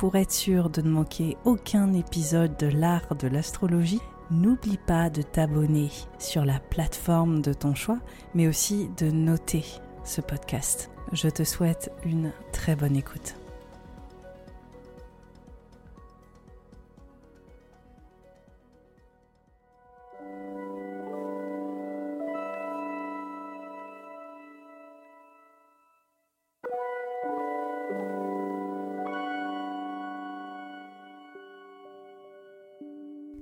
Pour être sûr de ne manquer aucun épisode de l'art de l'astrologie, n'oublie pas de t'abonner sur la plateforme de ton choix, mais aussi de noter ce podcast. Je te souhaite une très bonne écoute.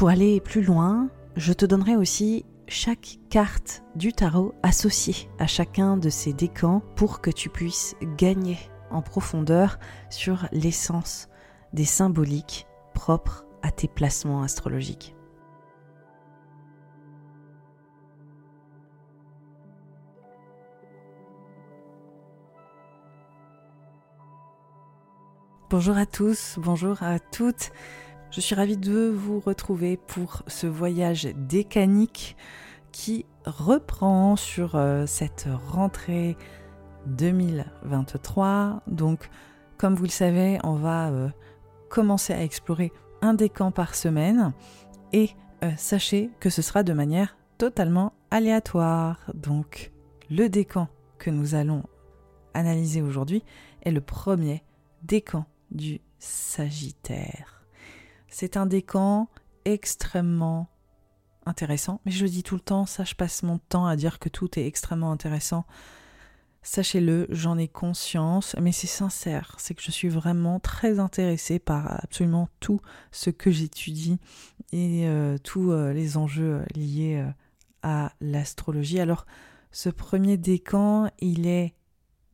Pour aller plus loin, je te donnerai aussi chaque carte du tarot associée à chacun de ces décans pour que tu puisses gagner en profondeur sur l'essence des symboliques propres à tes placements astrologiques. Bonjour à tous, bonjour à toutes. Je suis ravie de vous retrouver pour ce voyage décanique qui reprend sur euh, cette rentrée 2023. Donc, comme vous le savez, on va euh, commencer à explorer un décan par semaine et euh, sachez que ce sera de manière totalement aléatoire. Donc, le décan que nous allons analyser aujourd'hui est le premier décan du Sagittaire. C'est un décan extrêmement intéressant, mais je le dis tout le temps, ça je passe mon temps à dire que tout est extrêmement intéressant. Sachez-le, j'en ai conscience, mais c'est sincère, c'est que je suis vraiment très intéressée par absolument tout ce que j'étudie et euh, tous euh, les enjeux liés euh, à l'astrologie. Alors, ce premier décan, il est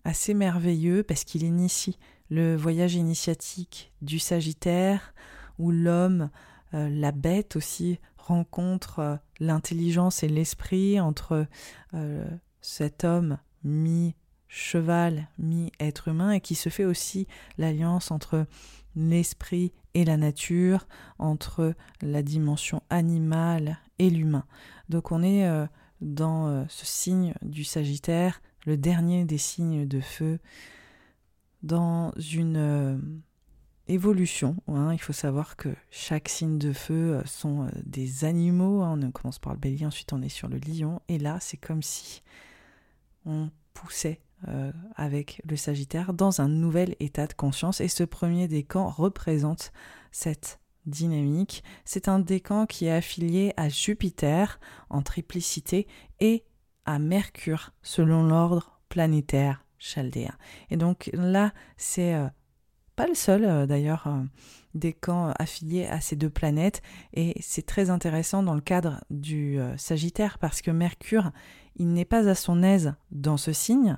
assez merveilleux parce qu'il initie le voyage initiatique du Sagittaire, où l'homme, euh, la bête aussi, rencontre euh, l'intelligence et l'esprit entre euh, cet homme mi-cheval, mi-être humain, et qui se fait aussi l'alliance entre l'esprit et la nature, entre la dimension animale et l'humain. Donc on est dans ce signe du Sagittaire, le dernier des signes de feu, dans une évolution. Hein. Il faut savoir que chaque signe de feu euh, sont euh, des animaux. Hein. On commence par le bélier, ensuite on est sur le lion. Et là, c'est comme si on poussait euh, avec le Sagittaire dans un nouvel état de conscience et ce premier décan représente cette dynamique. C'est un décan qui est affilié à Jupiter en triplicité et à Mercure selon l'ordre planétaire chaldéen. Et donc là, c'est pas le seul euh, d'ailleurs décan affilié à ces deux planètes et c'est très intéressant dans le cadre du Sagittaire parce que Mercure, il n'est pas à son aise dans ce signe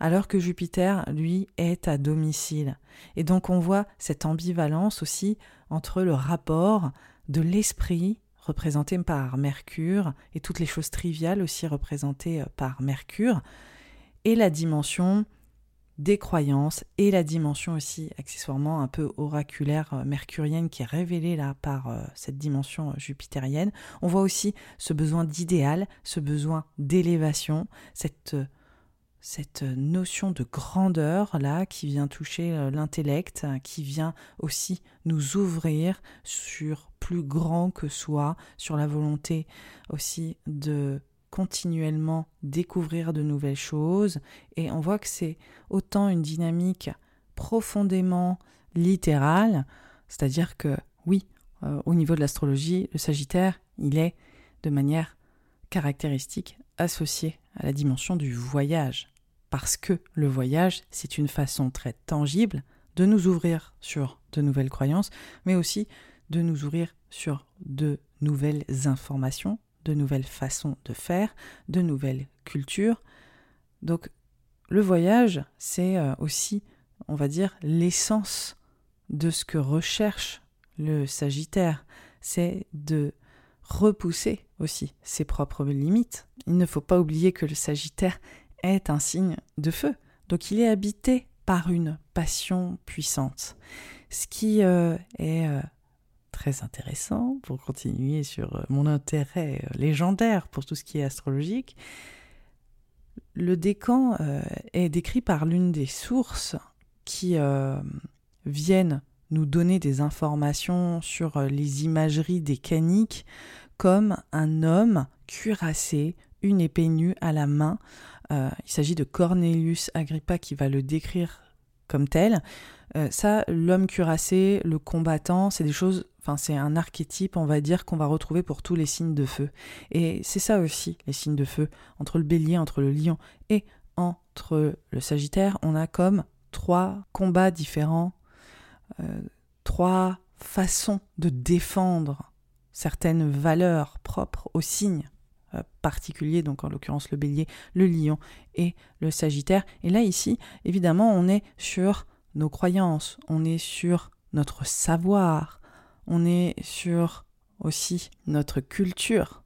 alors que Jupiter, lui, est à domicile. Et donc on voit cette ambivalence aussi entre le rapport de l'esprit représenté par Mercure et toutes les choses triviales aussi représentées euh, par Mercure et la dimension des croyances et la dimension aussi accessoirement un peu oraculaire euh, mercurienne qui est révélée là par euh, cette dimension jupitérienne. On voit aussi ce besoin d'idéal, ce besoin d'élévation, cette cette notion de grandeur là qui vient toucher euh, l'intellect, qui vient aussi nous ouvrir sur plus grand que soi, sur la volonté aussi de continuellement découvrir de nouvelles choses et on voit que c'est autant une dynamique profondément littérale, c'est-à-dire que oui, euh, au niveau de l'astrologie, le Sagittaire, il est de manière caractéristique associé à la dimension du voyage. Parce que le voyage, c'est une façon très tangible de nous ouvrir sur de nouvelles croyances, mais aussi de nous ouvrir sur de nouvelles informations, de nouvelles façons de faire, de nouvelles cultures. Donc le voyage, c'est euh, aussi, on va dire, l'essence de ce que recherche le Sagittaire, c'est de repousser aussi ses propres limites. Il ne faut pas oublier que le Sagittaire est un signe de feu, donc il est habité par une passion puissante. Ce qui euh, est euh, très intéressant pour continuer sur euh, mon intérêt légendaire pour tout ce qui est astrologique, le décan est décrit par l'une des sources qui viennent nous donner des informations sur les imageries des caniques comme un homme cuirassé, une épée nue à la main. Euh, il s'agit de Cornelius Agrippa qui va le décrire comme tel. Euh, ça, l'homme cuirassé, le combattant, c'est des choses, enfin c'est un archétype, on va dire, qu'on va retrouver pour tous les signes de feu. Et c'est ça aussi, les signes de feu. Entre le bélier, entre le lion et entre le sagittaire, on a comme trois combats différents, euh, trois façons de défendre certaines valeurs propres aux signes particuliers, donc en l'occurrence le bélier, le lion et le sagittaire. Et là, ici, évidemment, on est sur nos croyances, on est sur notre savoir, on est sur aussi notre culture.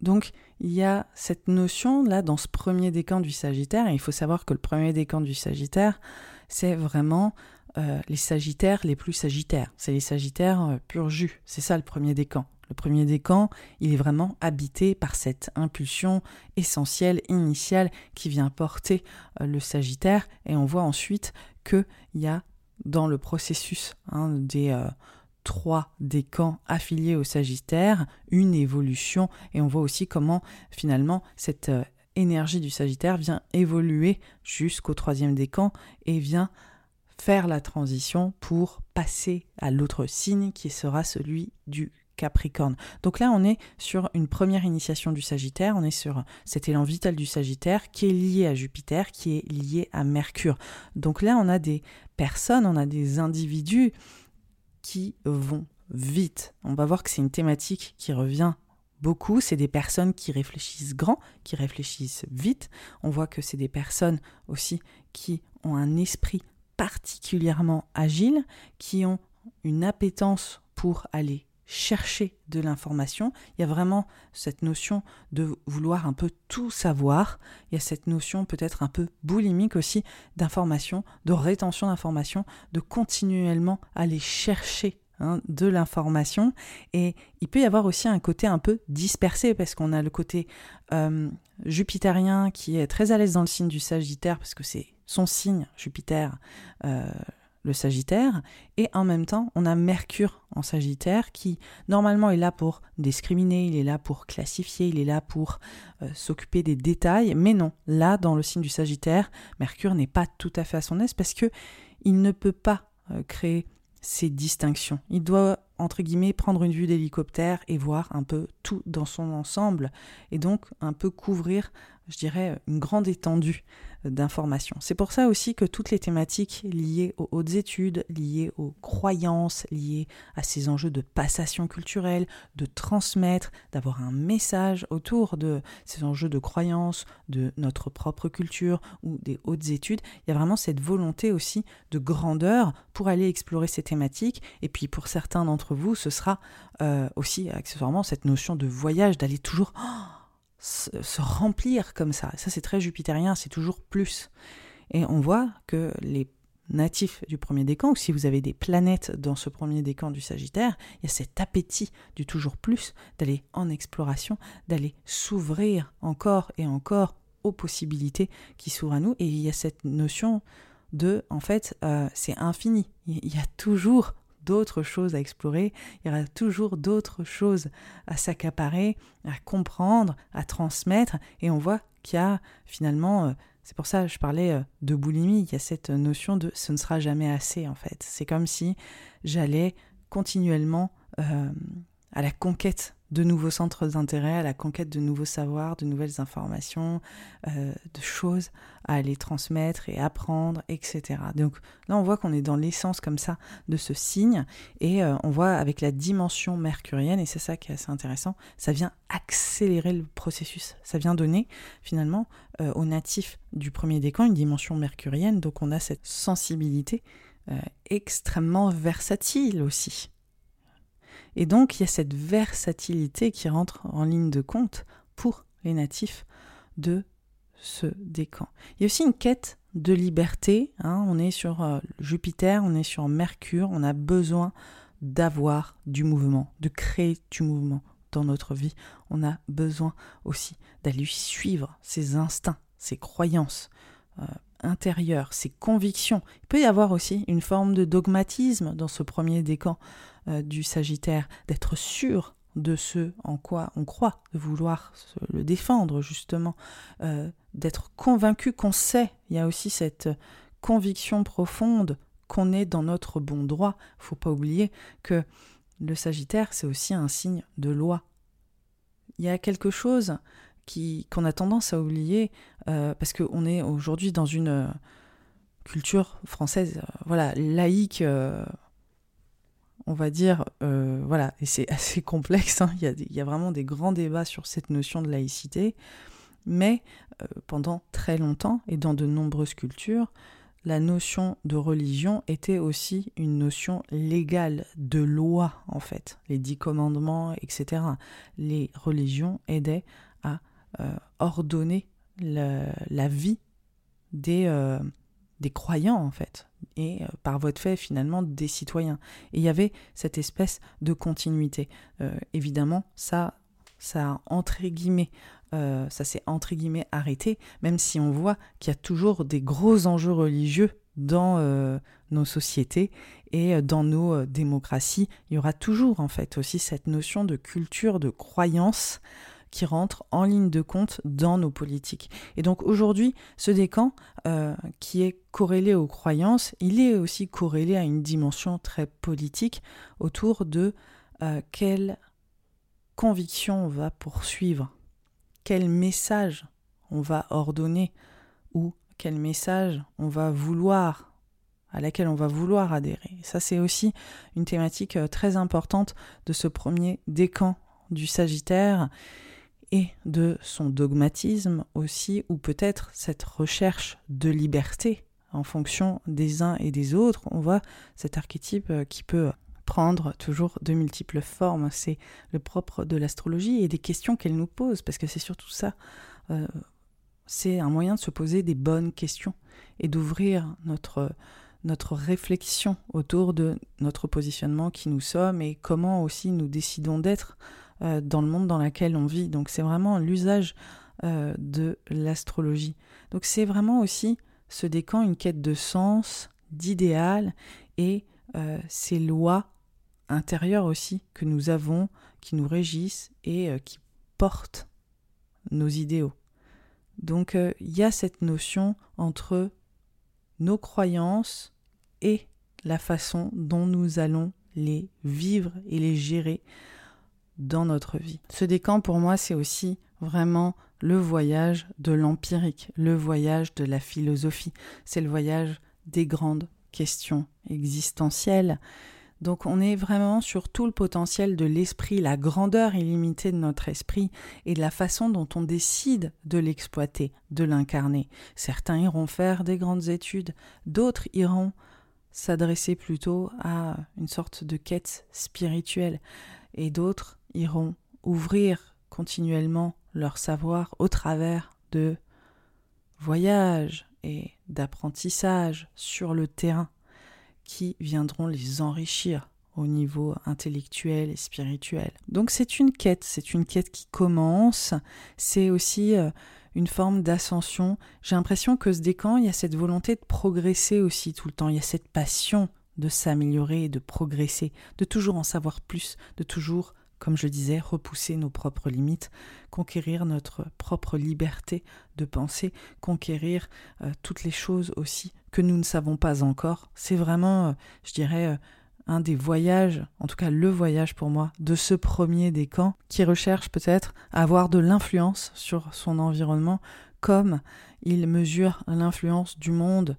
Donc, il y a cette notion là dans ce premier décan du Sagittaire, et il faut savoir que le premier décan du Sagittaire, c'est vraiment euh, les Sagittaires les plus Sagittaires. C'est les Sagittaires euh, pur jus. C'est ça le premier décan. Le premier décan, il est vraiment habité par cette impulsion essentielle, initiale, qui vient porter euh, le Sagittaire. Et on voit ensuite qu'il y a dans le processus hein, des trois décans affiliés au Sagittaire une évolution. Et on voit aussi comment finalement cette énergie du Sagittaire vient évoluer jusqu'au troisième décan et vient faire la transition pour passer à l'autre signe qui sera celui du Capricorne. Donc là, on est sur une première initiation du Sagittaire, on est sur cet élan vital du Sagittaire qui est lié à Jupiter, qui est lié à Mercure. Donc là, on a des personnes, on a des individus qui vont vite. On va voir que c'est une thématique qui revient beaucoup, c'est des personnes qui réfléchissent grand, qui réfléchissent vite. On voit que c'est des personnes aussi qui ont un esprit particulièrement agiles, qui ont une appétence pour aller chercher de l'information. Il y a vraiment cette notion de vouloir un peu tout savoir. Il y a cette notion peut-être un peu boulimique aussi d'information, de rétention d'information, de continuellement aller chercher hein, de l'information. Et il peut y avoir aussi un côté un peu dispersé parce qu'on a le côté euh, jupitérien qui est très à l'aise dans le signe du Sagittaire parce que c'est son signe, Jupiter, euh, le Sagittaire, et en même temps, on a Mercure en Sagittaire qui, normalement, est là pour discriminer, il est là pour classifier, il est là pour euh, s'occuper des détails, mais non, là, dans le signe du Sagittaire, Mercure n'est pas tout à fait à son aise parce que il ne peut pas euh, créer ces distinctions. Il doit, entre guillemets, prendre une vue d'hélicoptère et voir un peu tout dans son ensemble, et donc un peu couvrir, je dirais, une grande étendue d'informations. C'est pour ça aussi que toutes les thématiques liées aux hautes études, liées aux croyances, liées à ces enjeux de passation culturelle, de transmettre, d'avoir un message autour de ces enjeux de croyances, de notre propre culture ou des hautes études, il y a vraiment cette volonté aussi de grandeur pour aller explorer ces thématiques. Et puis pour certains d'entre vous, ce sera euh, aussi accessoirement cette notion de voyage, d'aller toujours se, remplir comme ça. Ça, c'est très jupitérien, c'est toujours plus. Et on voit que les natifs du premier décan, ou si vous avez des planètes dans ce premier décan du Sagittaire, il y a cet appétit du toujours plus, d'aller en exploration, d'aller s'ouvrir encore et encore aux possibilités qui s'ouvrent à nous. Et il y a cette notion de, en fait, euh, c'est infini. Il y a toujours d'autres choses à explorer, il y aura toujours d'autres choses à s'accaparer, à comprendre, à transmettre, et on voit qu'il y a finalement, euh, c'est pour ça je parlais euh, de boulimie, il y a cette notion de ce ne sera jamais assez en fait. C'est comme si j'allais continuellement euh, à la conquête de nouveaux centres d'intérêt, à la conquête de nouveaux savoirs, de nouvelles informations, euh, de choses à aller transmettre et apprendre, etc. Donc là, on voit qu'on est dans l'essence comme ça de ce signe, et euh, on voit avec la dimension mercurienne, et c'est ça qui est assez intéressant, ça vient accélérer le processus, ça vient donner finalement euh, aux natifs du premier décan une dimension mercurienne, donc on a cette sensibilité extrêmement versatile aussi. Et donc il y a cette versatilité qui rentre en ligne de compte pour les natifs de ce décan. Il y a aussi une quête de liberté. Hein. on est sur euh, Jupiter, on est sur Mercure, on a besoin d'avoir du mouvement, de créer du mouvement dans notre vie. On a besoin aussi d'aller suivre ses instincts, ses croyances euh, intérieures, ses convictions. Il peut y avoir aussi une forme de dogmatisme dans ce premier décan. Euh, du Sagittaire, d'être sûr de ce en quoi on croit, de vouloir le défendre justement, euh, d'être convaincu qu'on sait. Il y a aussi cette conviction profonde qu'on est dans notre bon droit. Faut pas oublier que le Sagittaire, c'est aussi un signe de loi. Il y a quelque chose qui qu'on a tendance à oublier euh, parce qu'on est aujourd'hui dans une culture française, voilà, laïque on va dire, euh, voilà, et c'est assez complexe, hein. il, y a, vraiment des grands débats sur cette notion de laïcité, mais euh, pendant très longtemps et dans de nombreuses cultures, la notion de religion était aussi une notion légale, de loi en fait. Les dix commandements, etc. Les religions aidaient à euh, ordonner la, vie des, des croyants en fait, et euh, par voie de fait finalement des citoyens. Et il y avait cette espèce de continuité. Euh, évidemment, ça, ça entre guillemets, euh, ça s'est entre guillemets arrêté, même si on voit qu'il y a toujours des gros enjeux religieux dans nos sociétés et dans nos démocraties. Il y aura toujours en fait aussi cette notion de culture, de croyance qui rentrent en ligne de compte dans nos politiques. Et donc aujourd'hui, ce décan, euh, qui est corrélé aux croyances, il est aussi corrélé à une dimension très politique autour de euh, quelle conviction on va poursuivre, quel message on va ordonner ou quel message on va vouloir à laquelle on va vouloir adhérer. Ça, c'est aussi une thématique euh, très importante de ce premier décan du Sagittaire et de son dogmatisme aussi, ou peut-être cette recherche de liberté en fonction des uns et des autres. On voit cet archétype euh, qui peut prendre toujours de multiples formes. C'est le propre de l'astrologie et des questions qu'elle nous pose, parce que c'est surtout ça. Euh, c'est un moyen de se poser des bonnes questions et d'ouvrir notre, notre réflexion autour de notre positionnement, qui nous sommes et comment aussi nous décidons d'être euh, dans le monde dans lequel on vit. Donc c'est vraiment l'usage euh, de l'astrologie. Donc c'est vraiment aussi ce décan une quête de sens, d'idéal et ces lois intérieures aussi que nous avons, qui nous régissent et qui portent nos idéaux. Donc il y a cette notion entre nos croyances et la façon dont nous allons les vivre et les gérer dans notre vie. Ce décan, pour moi, c'est aussi vraiment le voyage de l'empirique, le voyage de la philosophie. C'est le voyage des grandes questions existentielles. Donc on est vraiment sur tout le potentiel de l'esprit, la grandeur illimitée de notre esprit et de la façon dont on décide de l'exploiter, de l'incarner. Certains iront faire des grandes études, d'autres iront s'adresser plutôt à une sorte de quête spirituelle, et d'autres iront ouvrir continuellement leur savoir au travers de voyages et d'apprentissage sur le terrain qui viendront les enrichir au niveau intellectuel et spirituel. Donc c'est une quête, c'est une quête qui commence, c'est aussi euh, une forme d'ascension. J'ai l'impression que ce décan, il y a cette volonté de progresser aussi tout le temps, il y a cette passion de s'améliorer et de progresser, de toujours en savoir plus, de toujours, comme je disais, repousser nos propres limites, conquérir notre propre liberté de penser, conquérir euh, toutes les choses aussi que nous ne savons pas encore. C'est vraiment, euh, je dirais, euh, un des voyages, en tout cas le voyage pour moi, de ce premier des camps, qui recherche peut-être à avoir de l'influence sur son environnement, comme il mesure l'influence du monde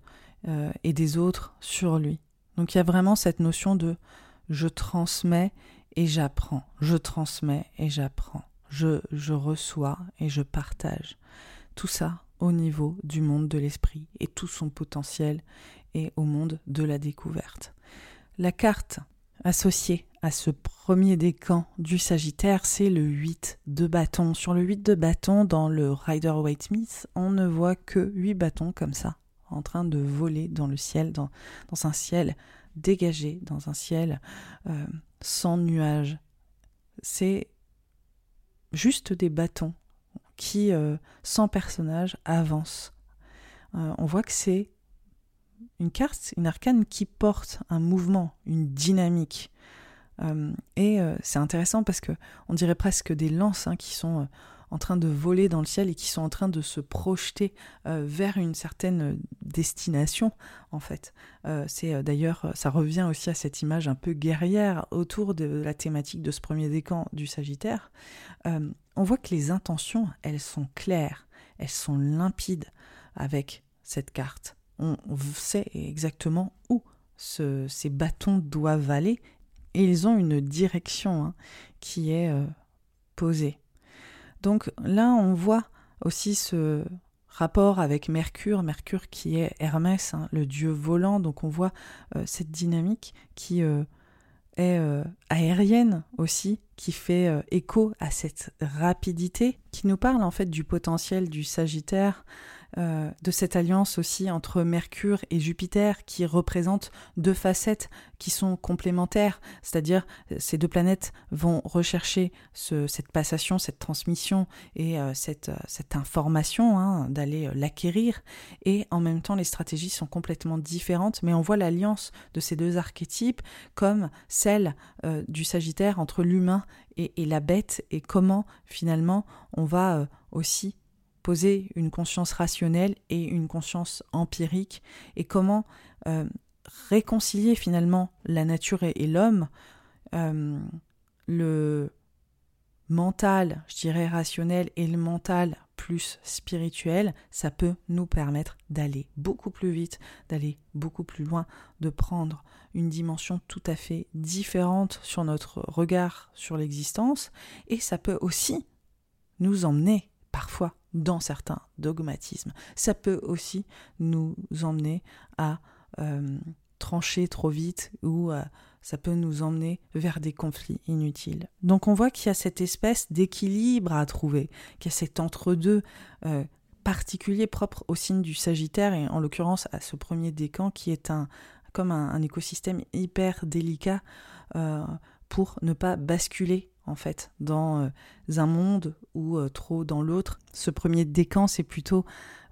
et des autres sur lui. Donc il y a vraiment cette notion de je transmets et j'apprends, je transmets et j'apprends, je, je reçois et je partage. Tout ça au niveau du monde de l'esprit et tout son potentiel et au monde de la découverte. La carte associée à ce premier décan du Sagittaire, c'est le 8 de bâton. Sur le 8 de bâton, dans le Rider Waite Smith, on ne voit que 8 bâtons comme ça, en train de voler dans le ciel, dans, un ciel dégagé, dans un ciel euh, sans nuages. C'est juste des bâtons qui, euh, sans personnage, avancent. Euh, on voit que c'est une carte, une arcane qui porte un mouvement, une dynamique. Et c'est intéressant parce que on dirait presque des lances hein, qui sont en train de voler dans le ciel et qui sont en train de se projeter vers une certaine destination en fait. c'est d'ailleurs, ça revient aussi à cette image un peu guerrière autour de la thématique de ce premier décan du Sagittaire. on voit que les intentions, elles sont claires, elles sont limpides avec cette carte on sait exactement où ces bâtons doivent aller et ils ont une direction hein, qui est euh, posée. Donc là, on voit aussi ce rapport avec Mercure, Mercure qui est Hermès, hein, le dieu volant, donc on voit euh, cette dynamique qui euh, est aérienne aussi, qui fait écho à cette rapidité, qui nous parle en fait du potentiel du Sagittaire euh, de cette alliance aussi entre Mercure et Jupiter qui représentent deux facettes qui sont complémentaires, c'est-à-dire euh, ces deux planètes vont rechercher cette passation, cette transmission et euh, cette, information, hein, d'aller l'acquérir, et en même temps les stratégies sont complètement différentes, mais on voit l'alliance de ces deux archétypes comme celle du Sagittaire entre l'humain et, la bête, et comment finalement on va aussi poser une conscience rationnelle et une conscience empirique et comment euh, réconcilier finalement la nature et, l'homme, euh, le mental, je dirais rationnel, et le mental plus spirituel, ça peut nous permettre d'aller beaucoup plus vite, d'aller beaucoup plus loin, de prendre une dimension tout à fait différente sur notre regard sur l'existence, et ça peut aussi nous emmener parfois dans certains dogmatismes. Ça peut aussi nous emmener à euh, trancher trop vite ou euh, ça peut nous emmener vers des conflits inutiles. Donc on voit qu'il y a cette espèce d'équilibre à trouver, qu'il y a cet entre-deux euh, particulier propre au signe du Sagittaire et en l'occurrence à ce premier décan qui est comme un écosystème hyper délicat pour ne pas basculer en fait, dans euh, un monde ou euh, trop dans l'autre. Ce premier décan, c'est plutôt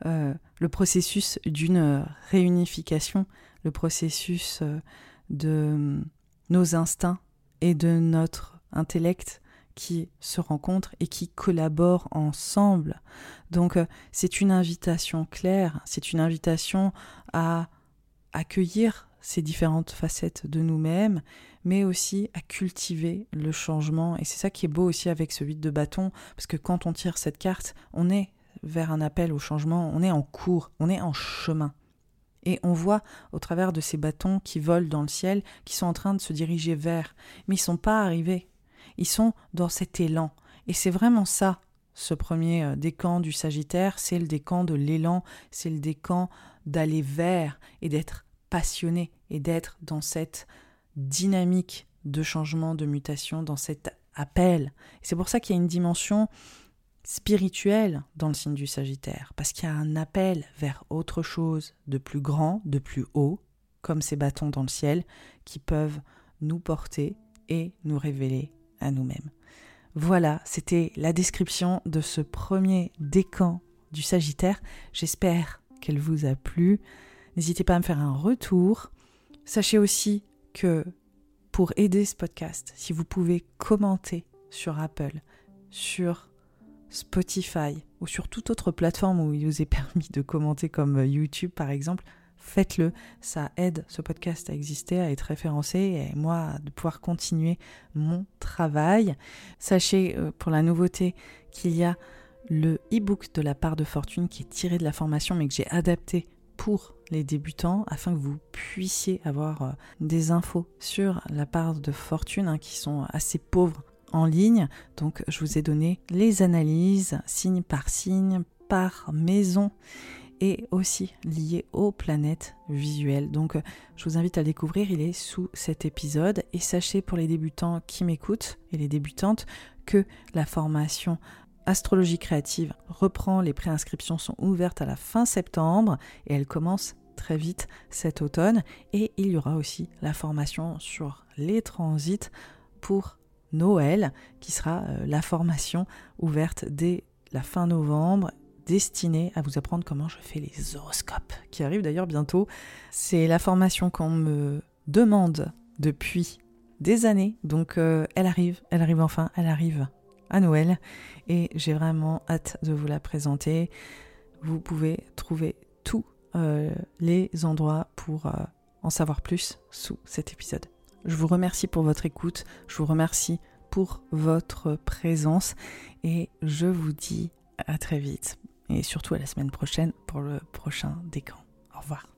euh, le processus d'une réunification, le processus de nos instincts et de notre intellect qui se rencontrent et qui collaborent ensemble. Donc c'est une invitation claire, c'est une invitation à accueillir ces différentes facettes de nous-mêmes, mais aussi à cultiver le changement. Et c'est ça qui est beau aussi avec ce 8 de bâton, parce que quand on tire cette carte, on est vers un appel au changement, on est en cours, on est en chemin. Et on voit au travers de ces bâtons qui volent dans le ciel, qui sont en train de se diriger vers, mais ils ne sont pas arrivés. Ils sont dans cet élan. Et c'est vraiment ça, ce premier euh, décan du Sagittaire, c'est le décan de l'élan, c'est le décan d'aller vers et d'être passionné et d'être dans cette dynamique de changement, de mutation, dans cet appel. C'est pour ça qu'il y a une dimension spirituelle dans le signe du Sagittaire, parce qu'il y a un appel vers autre chose de plus grand, de plus haut, comme ces bâtons dans le ciel, qui peuvent nous porter et nous révéler à nous-mêmes. Voilà, c'était la description de ce premier décan du Sagittaire. J'espère qu'elle vous a plu. N'hésitez pas à me faire un retour. Sachez aussi que pour aider ce podcast, si vous pouvez commenter sur Apple, sur Spotify ou sur toute autre plateforme où il vous est permis de commenter comme YouTube par exemple, faites-le. Ça aide ce podcast à exister, à être référencé et moi de pouvoir continuer mon travail. Sachez euh, pour la nouveauté qu'il y a le e-book de la part de fortune qui est tiré de la formation mais que j'ai adapté pour les débutants afin que vous puissiez avoir euh, des infos sur la part de fortune hein, qui sont assez pauvres en ligne. Donc je vous ai donné les analyses signe par signe, par maison et aussi lié aux planètes visuelles. Donc je vous invite à découvrir, il est sous cet épisode. Et sachez pour les débutants qui m'écoutent et les débutantes que la formation Astrologie créative reprend, les préinscriptions sont ouvertes à la fin septembre et elle commence très vite cet automne. Et il y aura aussi la formation sur les transits pour Noël, qui sera euh, la formation ouverte dès la fin novembre destinée à vous apprendre comment je fais les horoscopes, qui arrive d'ailleurs bientôt. C'est la formation qu'on me demande depuis des années, donc euh, elle arrive, elle arrive enfin, elle arrive Noël, et j'ai vraiment hâte de vous la présenter. Vous pouvez trouver tous euh, les endroits pour en savoir plus sous cet épisode. Je vous remercie pour votre écoute, je vous remercie pour votre présence et je vous dis à très vite et surtout à la semaine prochaine pour le prochain décan. Au revoir.